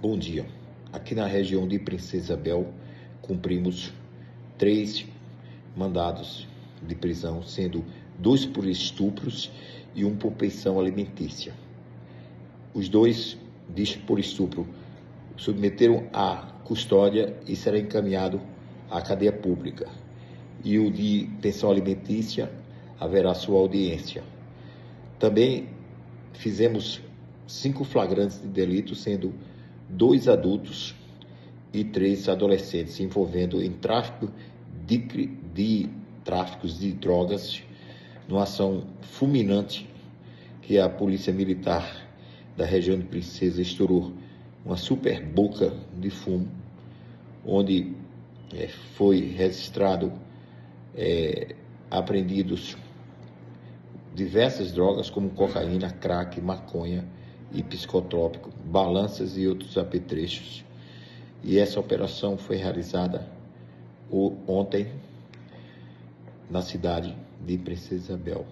Bom dia. Aqui na região de Princesa Isabel, cumprimos três mandados de prisão, sendo dois por estupros e um por pensão alimentícia. Os dois, diz por estupro, submeteram à custódia e será encaminhado à cadeia pública. E o de pensão alimentícia haverá sua audiência. Também fizemos cinco flagrantes de delito, sendo dois adultos e três adolescentes envolvendo em tráfico de, de tráficos de drogas, numa ação fulminante que a Polícia Militar da região de Princesa estourou uma super boca de fumo, onde é, foi registrado é, apreendidos diversas drogas como cocaína, crack, maconha, e psicotrópico, balanças e outros apetrechos. E essa operação foi realizada ontem na cidade de Princesa Isabel.